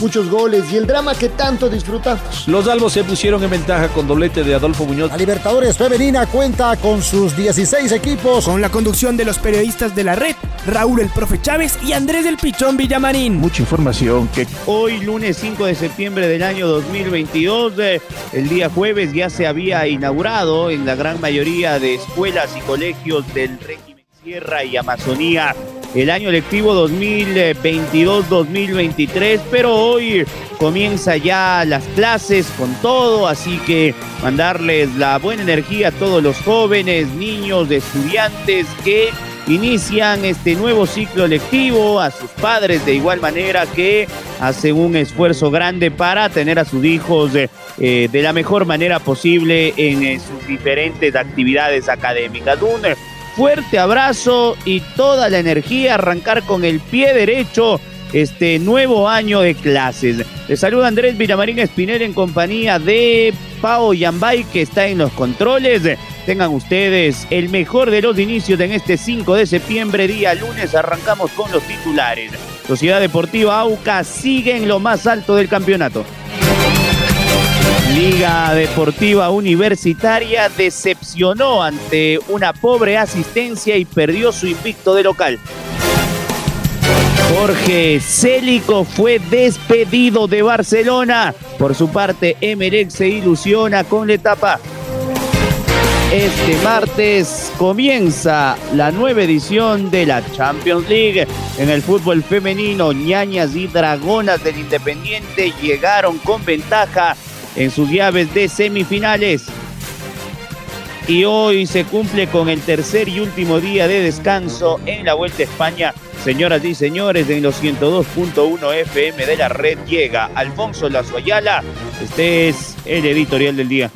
muchos goles y el drama que tanto disfrutamos. Los albos se pusieron en ventaja con doblete de Adolfo Muñoz. La Libertadores Femenina cuenta con sus 16 equipos. Con la conducción de los periodistas de la red, Raúl el Profe Chávez y Andrés del Pichón Villamarín. Mucha información que hoy lunes 5 de septiembre del año 2022, eh, el día jueves ya se había inaugurado en la gran mayoría de escuelas y colegios del régimen Sierra y Amazonía el año lectivo 2022-2023, pero hoy comienza ya las clases con todo, así que mandarles la buena energía a todos los jóvenes, niños, estudiantes que inician este nuevo ciclo lectivo, a sus padres de igual manera que hacen un esfuerzo grande para tener a sus hijos de, eh, de la mejor manera posible en eh, sus diferentes actividades académicas. Un fuerte abrazo y toda la energía, arrancar con el pie derecho este nuevo año de clases. Les saluda Andrés Villamarín Espinel en compañía de Pao Yambay que está en los controles. Tengan ustedes el mejor de los inicios en este 5 de septiembre, día lunes. Arrancamos con los titulares. Sociedad Deportiva AUCA sigue en lo más alto del campeonato. Liga Deportiva Universitaria decepcionó ante una pobre asistencia y perdió su invicto de local. Jorge Célico fue despedido de Barcelona. Por su parte, Emelec se ilusiona con la etapa. Este martes comienza la nueva edición de la Champions League. En el fútbol femenino, ñañas y dragonas del Independiente llegaron con ventaja en sus llaves de semifinales. Y hoy se cumple con el tercer y último día de descanso en la Vuelta a España. Señoras y señores, en los 102.1 FM de la red llega Alfonso Lazoyala. Este es el editorial del día.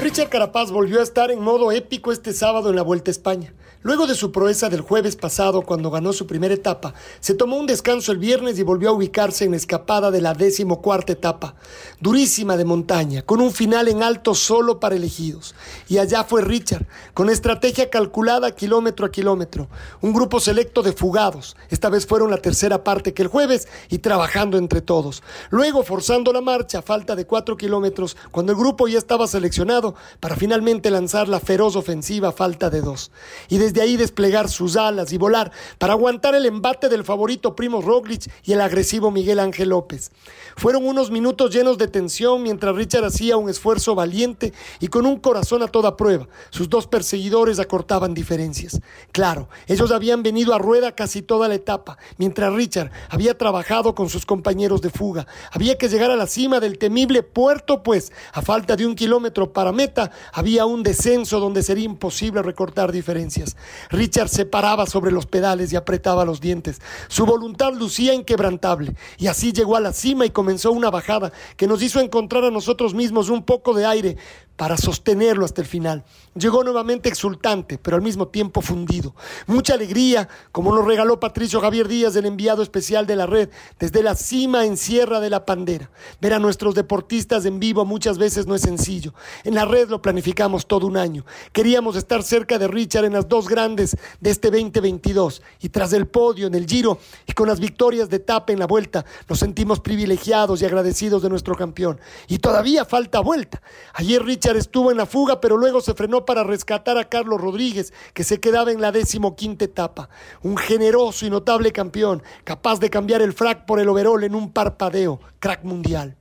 Richard Carapaz volvió a estar en modo épico este sábado en la Vuelta a España. Luego de su proeza del jueves pasado, cuando ganó su primera etapa, se tomó un descanso el viernes y volvió a ubicarse en la escapada de la decimocuarta etapa, durísima de montaña, con un final en alto solo para elegidos. Y allá fue Richard, con estrategia calculada kilómetro a kilómetro, un grupo selecto de fugados, esta vez fueron la tercera parte que el jueves, y trabajando entre todos. Luego, forzando la marcha a falta de cuatro kilómetros, cuando el grupo ya estaba seleccionado, para finalmente lanzar la feroz ofensiva a falta de dos. Y desde ahí desplegar sus alas y volar para aguantar el embate del favorito Primo Roglic y el agresivo Miguel Ángel López. Fueron unos minutos llenos de tensión mientras Richard hacía un esfuerzo valiente y con un corazón a toda prueba. Sus dos perseguidores acortaban diferencias. Claro, ellos habían venido a rueda casi toda la etapa, mientras Richard había trabajado con sus compañeros de fuga. Había que llegar a la cima del temible puerto, pues a falta de un kilómetro para meta había un descenso donde sería imposible recortar diferencias. Richard se paraba sobre los pedales y apretaba los dientes. Su voluntad lucía inquebrantable y así llegó a la cima y comenzó una bajada que nos hizo encontrar a nosotros mismos un poco de aire para sostenerlo hasta el final. Llegó nuevamente exultante, pero al mismo tiempo fundido. Mucha alegría, como nos regaló Patricio Javier Díaz, el enviado especial de la red, desde la cima en Sierra de la Pandera. Ver a nuestros deportistas en vivo muchas veces no es sencillo. En la red lo planificamos todo un año. Queríamos estar cerca de Richard en las dos grandes de este 2022 y tras el podio en el Giro y con las victorias de etapa en la vuelta, nos sentimos privilegiados y agradecidos de nuestro campeón. Y todavía falta vuelta. Ayer Richard estuvo en la fuga, pero luego se frenó para rescatar a Carlos Rodríguez, que se quedaba en la decimoquinta etapa. Un generoso y notable campeón, capaz de cambiar el frac por el overol en un parpadeo, crack mundial.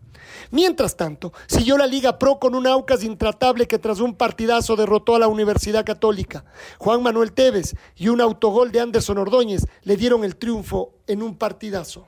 Mientras tanto, siguió la Liga Pro con un Aucas intratable que tras un partidazo derrotó a la Universidad Católica. Juan Manuel Tevez y un autogol de Anderson Ordóñez le dieron el triunfo en un partidazo.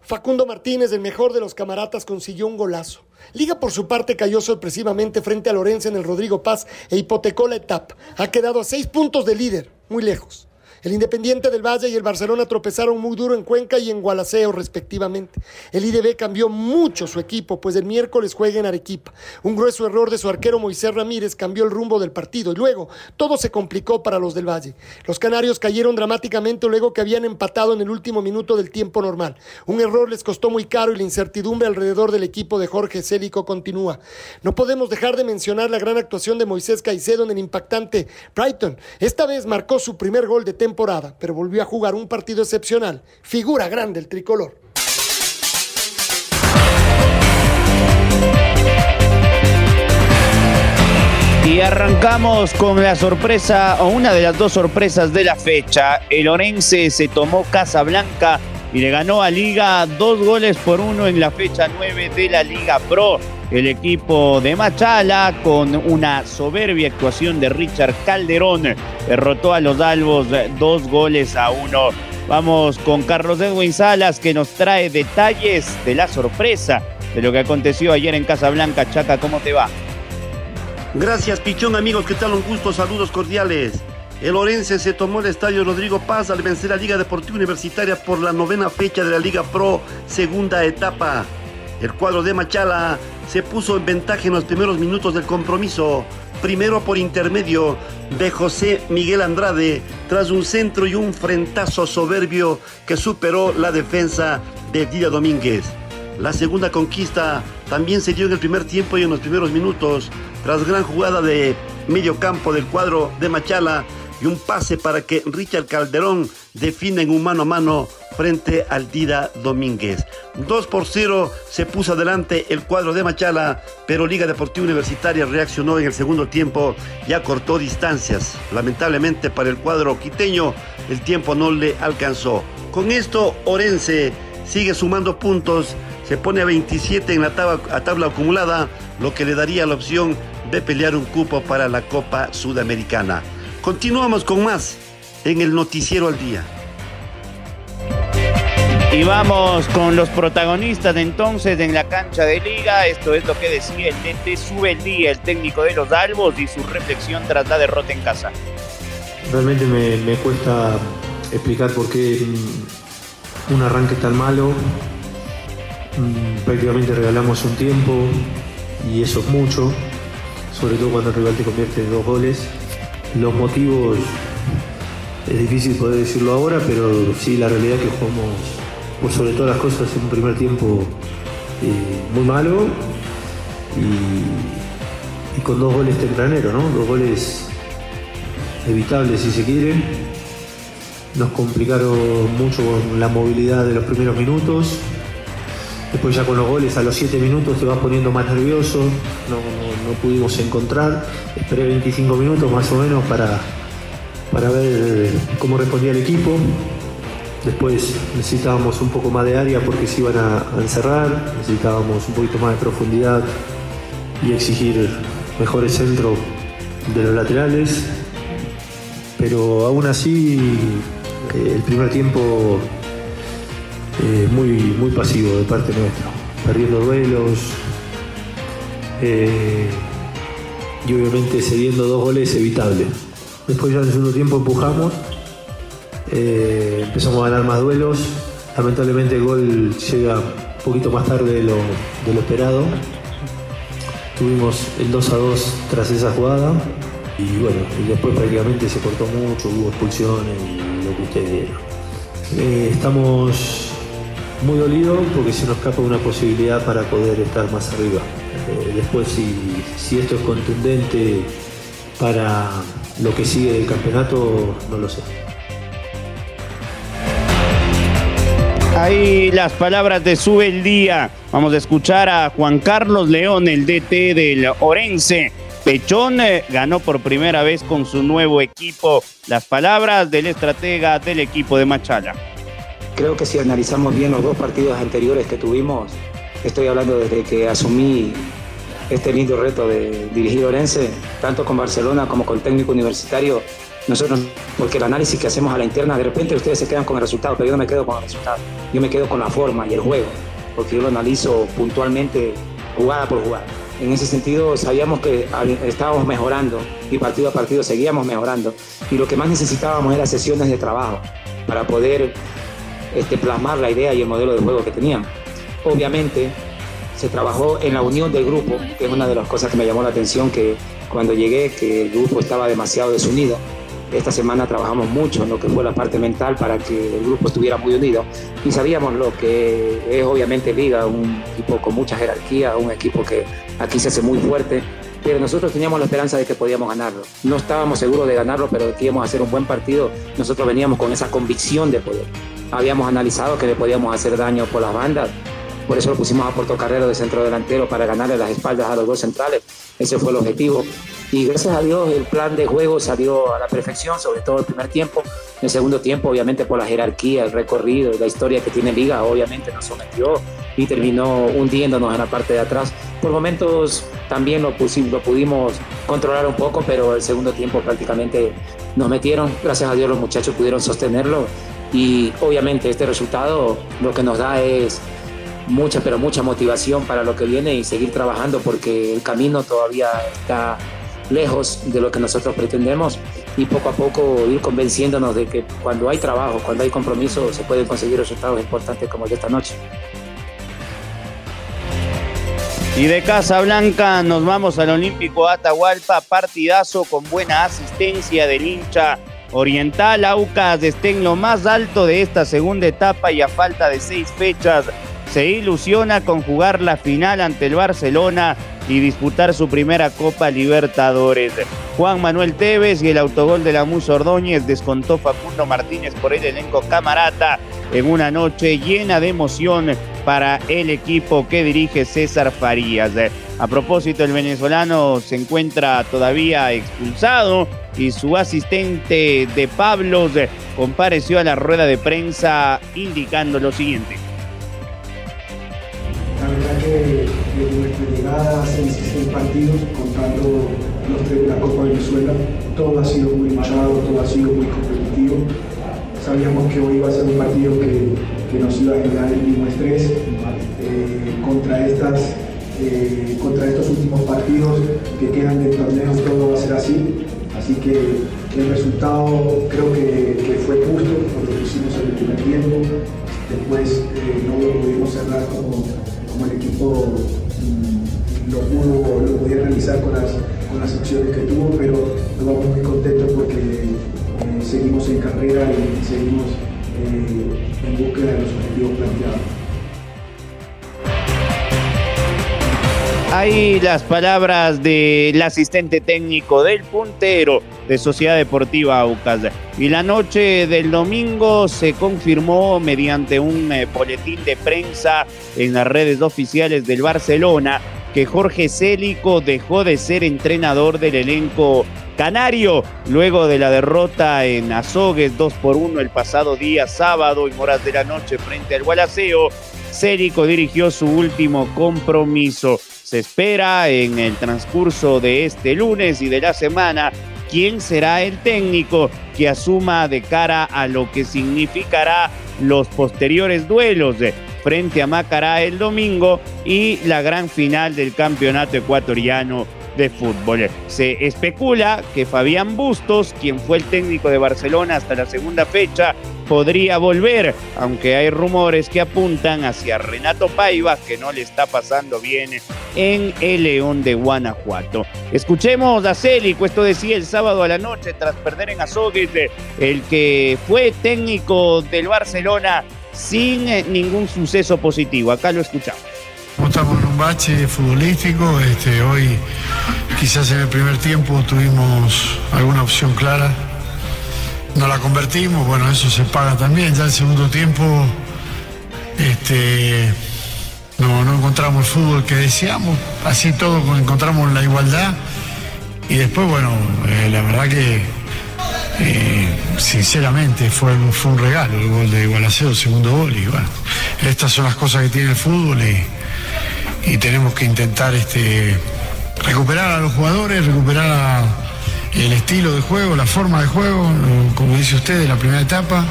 Facundo Martínez, el mejor de los camaratas, consiguió un golazo. Liga por su parte cayó sorpresivamente frente a Lorenzo en el Rodrigo Paz e hipotecó la etapa. Ha quedado a seis puntos de líder, muy lejos. El Independiente del Valle y el Barcelona tropezaron muy duro en Cuenca y en Gualaceo, respectivamente. El IDB cambió mucho su equipo, pues el miércoles juega en Arequipa. Un grueso error de su arquero Moisés Ramírez cambió el rumbo del partido y luego todo se complicó para los del Valle. Los canarios cayeron dramáticamente luego que habían empatado en el último minuto del tiempo normal. Un error les costó muy caro y la incertidumbre alrededor del equipo de Jorge Célico continúa. No podemos dejar de mencionar la gran actuación de Moisés Caicedo en el impactante Brighton. Esta vez marcó su primer gol de temporada, pero volvió a jugar un partido excepcional. Figura grande el tricolor. Y arrancamos con la sorpresa, o una de las dos sorpresas de la fecha. El Orense se tomó Casa Blanca y le ganó a Liga dos goles por uno en la fecha 9 de la Liga Pro. El equipo de Machala, con una soberbia actuación de Richard Calderón, derrotó a los Albos dos goles a uno. Vamos con Carlos Edwin Salas, que nos trae detalles de la sorpresa de lo que aconteció ayer en Casablanca. Chaca, ¿cómo te va? Gracias, Pichón, amigos. ¿Qué tal? Un gusto, saludos cordiales. El Orense se tomó el estadio Rodrigo Paz al vencer a Liga Deportiva Universitaria por la novena fecha de la Liga Pro, segunda etapa. El cuadro de Machala se puso en ventaja en los primeros minutos del compromiso, primero por intermedio de José Miguel Andrade, tras un centro y un frentazo soberbio que superó la defensa de Dida Domínguez. La segunda conquista también se dio en el primer tiempo y en los primeros minutos, tras gran jugada de medio campo del cuadro de Machala y un pase para que Richard Calderón defina en un mano a mano frente al Dida Domínguez. 2 por 0 se puso adelante el cuadro de Machala, pero Liga Deportiva Universitaria reaccionó en el segundo tiempo y acortó distancias. Lamentablemente para el cuadro quiteño el tiempo no le alcanzó. Con esto Orense sigue sumando puntos, se pone a 27 en la tabla, tabla acumulada, lo que le daría la opción de pelear un cupo para la Copa Sudamericana. Continuamos con más en el Noticiero al Día. Y vamos con los protagonistas entonces en la cancha de liga. Esto es lo que decía el DT Sube el Día, el técnico de los Albos y su reflexión tras la derrota en casa. Realmente me, me cuesta explicar por qué un arranque tan malo. Prácticamente regalamos un tiempo y eso es mucho, sobre todo cuando el rival te convierte en dos goles. Los motivos es difícil poder decirlo ahora, pero sí la realidad es que jugamos por sobre todas las cosas en un primer tiempo eh, muy malo y, y, con dos goles tempraneros, ¿no? Dos goles evitables si se quiere. Nos complicaron mucho con la movilidad de los primeros minutos. Después ya con los goles a los 7 minutos te vas poniendo más nervioso. No, no, pudimos encontrar. Esperé 25 minutos más o menos para, para ver cómo respondía el equipo. Después necesitábamos un poco más de área porque se iban a, a, encerrar, necesitábamos un poquito más de profundidad y exigir mejores centros de los laterales. Pero aún así, eh, el primer tiempo eh, muy, muy pasivo de parte nuestra, perdiendo duelos eh, y obviamente cediendo dos goles evitable. Después ya en el segundo tiempo empujamos eh, empezamos a ganar más duelos. Lamentablemente el gol llega un poquito más tarde de lo, de lo esperado. Tuvimos el 2 a 2 tras esa jugada y bueno, y después prácticamente se cortó mucho, hubo expulsiones y lo que ustedes vieron. Estamos muy dolidos porque se nos escapa una posibilidad para poder estar más arriba. Eh, después si, si esto es contundente para lo que sigue del campeonato, no lo sé. Ahí las palabras de Sube el Día. Vamos a escuchar a Juan Carlos León, el DT del Orense. Pechón eh, ganó por primera vez con su nuevo equipo. Las palabras del estratega del equipo de Machala. Creo que si analizamos bien los dos partidos anteriores que tuvimos, estoy hablando desde que asumí este lindo reto de dirigir Orense, tanto con Barcelona como con técnico universitario, nosotros, porque el análisis que hacemos a la interna, de repente ustedes se quedan con el resultado, pero yo no me quedo con el resultado, yo me quedo con la forma y el juego, porque yo lo analizo puntualmente jugada por jugada. En ese sentido, sabíamos que estábamos mejorando y partido a partido seguíamos mejorando. Y lo que más necesitábamos era sesiones de trabajo para poder este, plasmar la idea y el modelo de juego que teníamos. Obviamente, se trabajó en la unión del grupo, que es una de las cosas que me llamó la atención, que cuando llegué, que el grupo estaba demasiado desunido. Esta semana trabajamos mucho en lo que fue la parte mental para que el grupo estuviera muy unido y sabíamos lo que es obviamente Liga, un equipo con mucha jerarquía, un equipo que aquí se hace muy fuerte, pero nosotros teníamos la esperanza de que podíamos ganarlo. No estábamos seguros de ganarlo, pero que íbamos a hacer un buen partido. Nosotros veníamos con esa convicción de poder. Habíamos analizado que le podíamos hacer daño por las bandas, por eso lo pusimos a Porto Carrero de centro delantero para ganarle las espaldas a los dos centrales. Ese fue el objetivo. Y gracias a Dios el plan de juego salió a la perfección, sobre todo el primer tiempo. El segundo tiempo, obviamente por la jerarquía, el recorrido, la historia que tiene Liga, obviamente nos sometió y terminó hundiéndonos en la parte de atrás. Por momentos también lo, pusimos, lo pudimos controlar un poco, pero el segundo tiempo prácticamente nos metieron. Gracias a Dios los muchachos pudieron sostenerlo y obviamente este resultado lo que nos da es mucha, pero mucha motivación para lo que viene y seguir trabajando porque el camino todavía está lejos de lo que nosotros pretendemos y poco a poco ir convenciéndonos de que cuando hay trabajo, cuando hay compromiso, se pueden conseguir resultados importantes como el de esta noche. Y de Casa Blanca nos vamos al Olímpico Atahualpa, partidazo con buena asistencia del hincha oriental. Aucas está en lo más alto de esta segunda etapa y a falta de seis fechas se ilusiona con jugar la final ante el Barcelona y disputar su primera Copa Libertadores. Juan Manuel Tevez y el autogol de la Musa Ordóñez descontó Facundo Martínez por el elenco Camarata en una noche llena de emoción para el equipo que dirige César Farías. A propósito, el venezolano se encuentra todavía expulsado y su asistente de Pablos compareció a la rueda de prensa indicando lo siguiente. Hace 16 partidos, contando los tres de la Copa Venezuela, todo ha sido muy marcado, todo ha sido muy competitivo. Sabíamos que hoy iba a ser un partido que, que nos iba a generar el mismo estrés eh, contra, estas, eh, contra estos últimos partidos que quedan del torneo, todo va a ser así. Así que el resultado creo que, fue justo por lo hicimos en el primer tiempo. Después eh, no lo pudimos cerrar como, con las, con las acciones que tuvo, pero nos vamos muy contentos porque eh, seguimos en carrera y seguimos eh, en búsqueda de los objetivos planteados. Ahí las palabras del asistente técnico del puntero de Sociedad Deportiva Aucas. Y la noche del domingo se confirmó mediante un eh, boletín de prensa en las redes oficiales del Barcelona que Jorge Célico dejó de ser entrenador del elenco canario luego de la derrota en Azogues 2 por 1 el pasado día sábado y horas de la noche frente al Gualaceo. Célico dirigió su último compromiso. Se espera en el transcurso de este lunes y de la semana quién será el técnico que asuma de cara a lo que significará los posteriores duelos frente a Macará el domingo y la gran final del campeonato ecuatoriano de fútbol. Se especula que Fabián Bustos, quien fue el técnico de Barcelona hasta la segunda fecha, podría volver, aunque hay rumores que apuntan hacia Renato Paiva, que no le está pasando bien en el León de Guanajuato. Escuchemos a Célico, esto decía el sábado a la noche tras perder en Azogues, el que fue técnico del Barcelona sin ningún suceso positivo. Acá lo escuchamos. Estamos en un bache futbolístico. Este, hoy, quizás en el primer tiempo, tuvimos alguna opción clara. No la convertimos, bueno, eso se paga también. Ya el segundo tiempo, este, no, no encontramos el fútbol que deseamos. Así todo encontramos la igualdad. Y después, bueno, eh, la verdad que eh, sinceramente fue, fue un regalo el gol de Igualaceo, el segundo gol. Y bueno, estas son las cosas que tiene el fútbol y y tenemos que intentar este, recuperar a los jugadores, recuperar el estilo de juego, la forma de juego, como dice usted, de la primera etapa,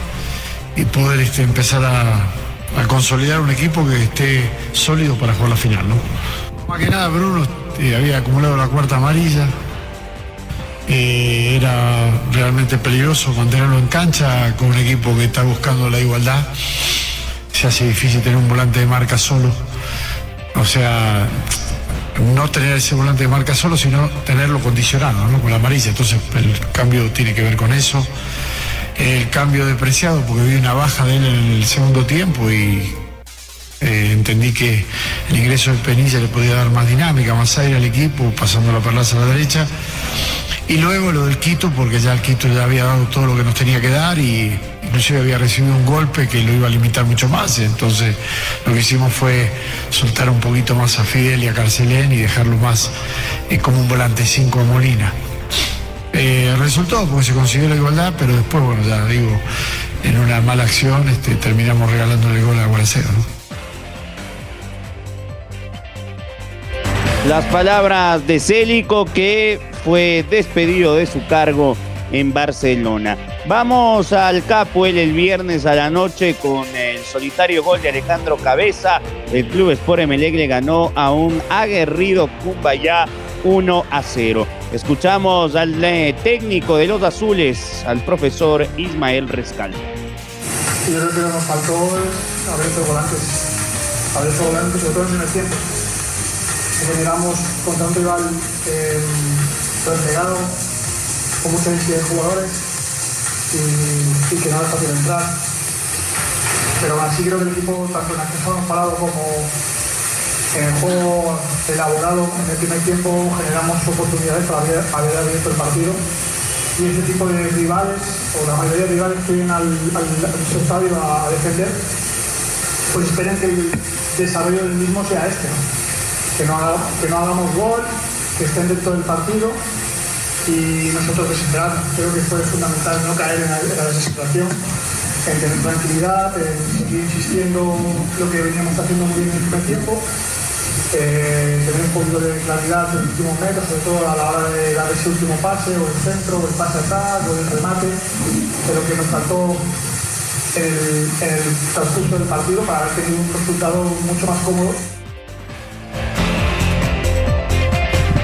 y poder este, empezar a, consolidar un equipo que esté sólido para jugar la final. ¿no? Más que nada, Bruno eh, había acumulado la cuarta amarilla. Era realmente peligroso mantenerlo en cancha con un equipo que está buscando la igualdad. Se hace difícil tener un volante de marca solo. O sea, no tener ese volante de marca solo, sino tenerlo condicionado con la amarilla. Entonces el cambio tiene que ver con eso. El cambio depreciado, porque vi una baja de él en el segundo tiempo y eh, entendí que el ingreso de Penilla le podía dar más dinámica, más aire al equipo, pasando la perlaza a la derecha. Y luego lo del Quito, porque ya el Quito ya había dado todo lo que nos tenía que dar y inclusive había recibido un golpe que lo iba a limitar mucho más. Entonces lo que hicimos fue soltar un poquito más a Fidel y a Carcelén y dejarlo más eh, como un volante 5 a Molina. Eh, resultó porque se consiguió la igualdad, pero después, bueno, ya digo, en una mala acción este, terminamos regalándole el gol a Guaracero. Las palabras de Célico que fue despedido de su cargo en Barcelona. Vamos al Capuel el viernes a la noche con el solitario gol de Alejandro Cabeza. El Club Sport Emelec le ganó a un aguerrido Cumbayá 1 a 0. Escuchamos al eh, técnico de los azules, al profesor Ismael Rescal. Yo creo que nos faltó haber hecho volantes, haber hecho volantes, sobre todo en el tiempo generamos contra un rival eh, entregado, con mucha densidad de jugadores y, que no es fácil entrar. Pero así creo que el equipo, tanto en acceso parado como en el juego elaborado en el primer tiempo, generamos oportunidades para haber, abierto el partido. Y ese tipo de rivales, o la mayoría de rivales que vienen al, estadio a, defender, pues esperen que el desarrollo del mismo sea este que que no hagamos gol, que estén dentro del partido y nosotros desesperar. Creo que fue fundamental no caer en la, desesperación, en tener tranquilidad, en seguir insistiendo lo que veníamos haciendo muy bien en el primer tiempo. Eh, tener un poquito de claridad en los últimos metros, sobre todo a la hora de dar ese último pase, o el centro, o el pase atrás, o el remate, pero que nos faltó el, el transcurso del partido para haber tenido un resultado mucho más cómodo.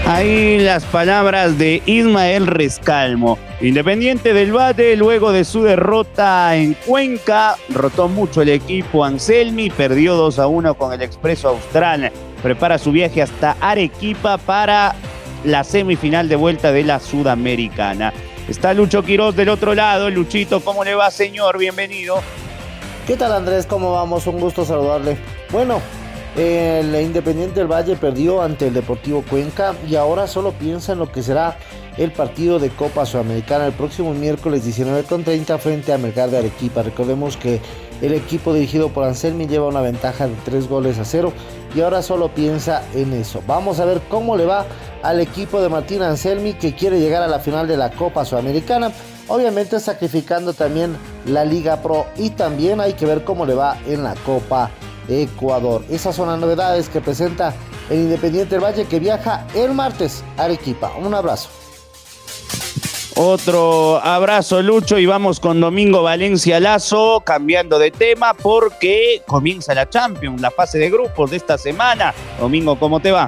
Ahí las palabras de Ismael Rescalmo. Independiente del Bate, luego de su derrota en Cuenca, rotó mucho el equipo Anselmi, perdió 2 a 1 con el Expreso Austral. Prepara su viaje hasta Arequipa para la semifinal de vuelta de la Sudamericana. Está Lucho Quiroz del otro lado. Luchito, ¿cómo le va, señor? Bienvenido. ¿Qué tal, Andrés? ¿Cómo vamos? Un gusto saludarle. Bueno, el Independiente del Valle perdió ante el Deportivo Cuenca y ahora solo piensa en lo que será el partido de Copa Sudamericana el próximo miércoles 19.30 frente a Melgar de Arequipa. Recordemos que el equipo dirigido por Anselmi lleva una ventaja de 3 goles a 0 y ahora solo piensa en eso. Vamos a ver cómo le va al equipo de Martín Anselmi que quiere llegar a la final de la Copa Sudamericana. Obviamente sacrificando también la Liga Pro y también hay que ver cómo le va en la Copa Ecuador. Esas son las novedades que presenta el Independiente del Valle que viaja el martes a Arequipa. Un abrazo. Otro abrazo, Lucho, y vamos con Domingo Valencia Lazo, cambiando de tema porque comienza la Champions, la fase de grupos de esta semana. Domingo, ¿cómo te va?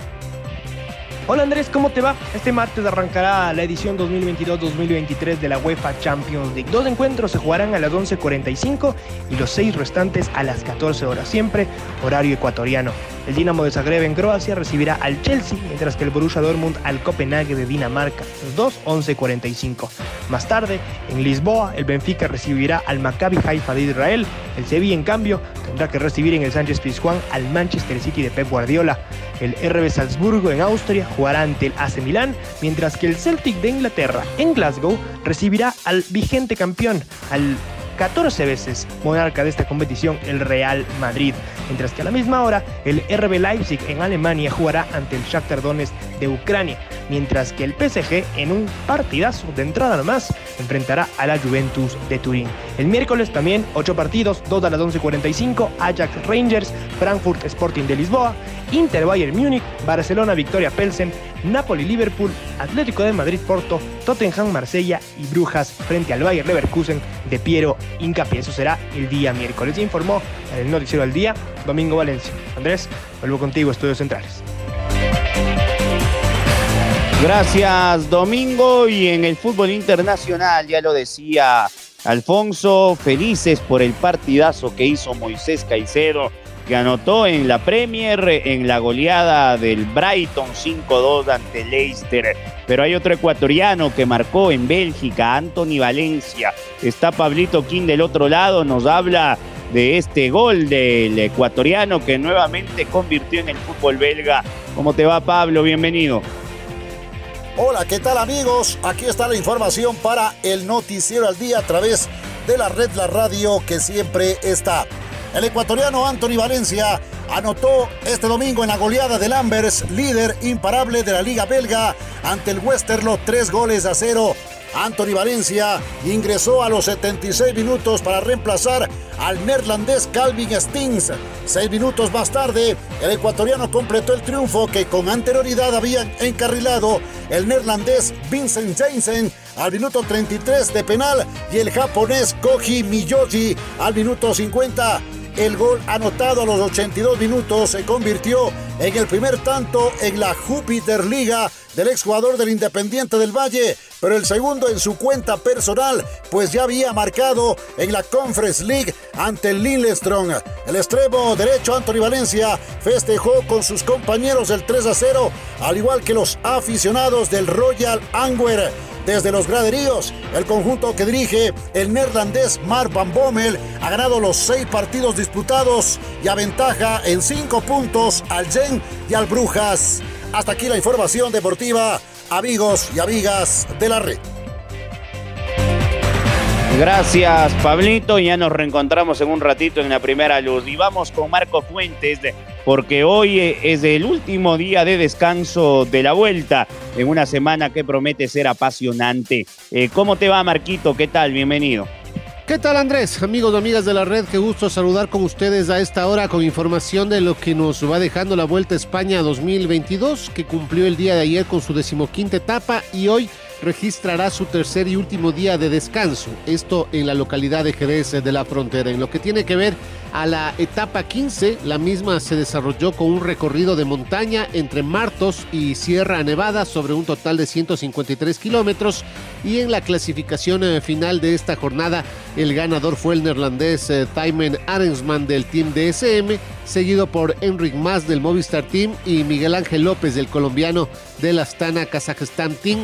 Hola Andrés, ¿cómo te va? Este martes arrancará la edición 2022-2023 de la UEFA Champions League. Dos encuentros se jugarán a las 11.45 y los seis restantes a las 14 horas, siempre horario ecuatoriano. El Dinamo de Zagreb en Croacia recibirá al Chelsea, mientras que el Borussia Dortmund al Copenhague de Dinamarca, los dos 11.45. Más tarde, en Lisboa, el Benfica recibirá al Maccabi Haifa de Israel. El Sevilla, en cambio, tendrá que recibir en el Sánchez Pizjuán al Manchester City de Pep Guardiola. El RB Salzburgo en Austria jugará ante el AC Milán, mientras que el Celtic de Inglaterra en Glasgow recibirá al vigente campeón, al 14 veces monarca de esta competición, el Real Madrid. Mientras que a la misma hora, el RB Leipzig en Alemania jugará ante el Shakhtar Donetsk de Ucrania, mientras que el PSG en un partidazo de entrada nomás enfrentará a la Juventus de Turín. El miércoles también 8 partidos, 2 a las 11.45, Ajax Rangers, Frankfurt Sporting de Lisboa, Inter Bayern Múnich, Barcelona Victoria Pelsen, Napoli Liverpool, Atlético de Madrid Porto, Tottenham Marsella y Brujas frente al Bayern Leverkusen de Piero Incapié. Eso será el día miércoles. Informó en el noticiero del día Domingo Valencia. Andrés, vuelvo contigo, Estudios Centrales. Gracias, Domingo. Y en el fútbol internacional, ya lo decía Alfonso, felices por el partidazo que hizo Moisés Caicedo, que anotó en la Premier en la goleada del Brighton 5-2 ante Leicester. Pero hay otro ecuatoriano que marcó en Bélgica, Anthony Valencia. Está Pablito King del otro lado, nos habla de este gol del ecuatoriano que nuevamente convirtió en el fútbol belga. ¿Cómo te va, Pablo? Bienvenido. Hola, ¿qué tal amigos? Aquí está la información para el noticiero al día a través de la red La Radio que siempre está. El ecuatoriano Anthony Valencia anotó este domingo en la goleada del Ambers, líder imparable de la liga belga, ante el Westerlo, tres goles a cero. Anthony Valencia ingresó a los 76 minutos para reemplazar al neerlandés Calvin Stings. Seis minutos más tarde, el ecuatoriano completó el triunfo que con anterioridad habían encarrilado el neerlandés Vincent Jensen al minuto 33 de penal y el japonés Koji Miyoshi al minuto 50. El gol anotado a los 82 minutos se convirtió en el primer tanto en la Júpiter Liga del exjugador del Independiente del Valle, pero el segundo en su cuenta personal, pues ya había marcado en la Conference League ante el. El extremo derecho Anthony Valencia festejó con sus compañeros el 3 a 0, al igual que los aficionados del Royal Antwerp desde los graderíos. El conjunto que dirige el neerlandés Mark Van Bommel ha ganado los seis partidos disputados y aventaja en cinco puntos al Gen y al Brujas. Hasta aquí la información deportiva, amigos y amigas de la red. Gracias, Pablito. Ya nos reencontramos en un ratito en la primera luz. Y vamos con Marco Fuentes, porque hoy es el último día de descanso de la vuelta, en una semana que promete ser apasionante. Eh, ¿Cómo te va, Marquito? ¿Qué tal? Bienvenido. ¿Qué tal Andrés? Amigos y amigas de la red, qué gusto saludar con ustedes a esta hora con información de lo que nos va dejando la Vuelta a España 2022, que cumplió el día de ayer con su decimoquinta etapa y hoy registrará su tercer y último día de descanso, esto en la localidad de Jerez de la Frontera. En lo que tiene que ver a la etapa 15, la misma se desarrolló con un recorrido de montaña entre Martos y Sierra Nevada sobre un total de 153 kilómetros y en la clasificación eh, final de esta jornada el ganador fue el neerlandés eh, Thymen Arensman del Team DSM, seguido por Enric Mas del Movistar Team y Miguel Ángel López del colombiano del Astana Kazajstán Team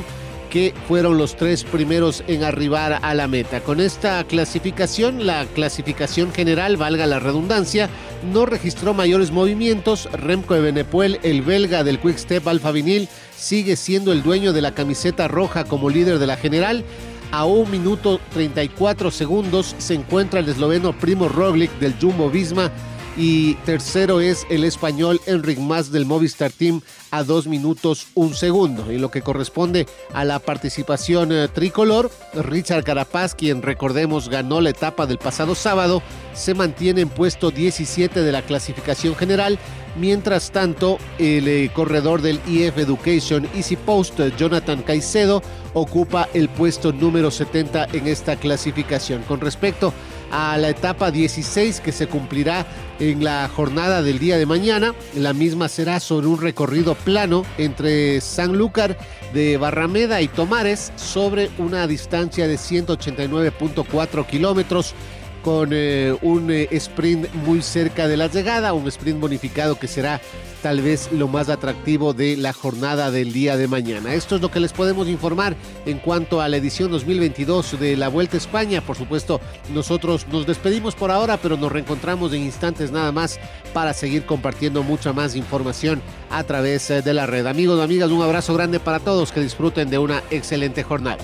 que fueron los tres primeros en arribar a la meta. Con esta clasificación, la clasificación general, valga la redundancia, no registró mayores movimientos. Remco de Benepuel, el belga del Quick Step Alfa Vinil, sigue siendo el dueño de la camiseta roja como líder de la general. A un minuto 34 segundos se encuentra el esloveno Primo Roglic del Jumbo Visma y tercero es el español Enric Mas del Movistar Team a dos minutos un segundo. Y lo que corresponde a la participación eh, tricolor, Richard Carapaz, quien recordemos ganó la etapa del pasado sábado, se mantiene en puesto 17 de la clasificación general. Mientras tanto, el eh, corredor del EF Education Easy Post, Jonathan Caicedo, ocupa el puesto número 70 en esta clasificación. Con respecto a la etapa 16 que se cumplirá en la jornada del día de mañana. La misma será sobre un recorrido plano entre Sanlúcar de Barrameda y Tomares sobre una distancia de 189.4 kilómetros con eh, un eh, sprint muy cerca de la llegada, un sprint bonificado que será tal vez lo más atractivo de la jornada del día de mañana. Esto es lo que les podemos informar en cuanto a la edición 2022 de la Vuelta a España. Por supuesto, nosotros nos despedimos por ahora, pero nos reencontramos en instantes nada más para seguir compartiendo mucha más información a través eh, de la red. Amigos, amigas, un abrazo grande para todos, que disfruten de una excelente jornada.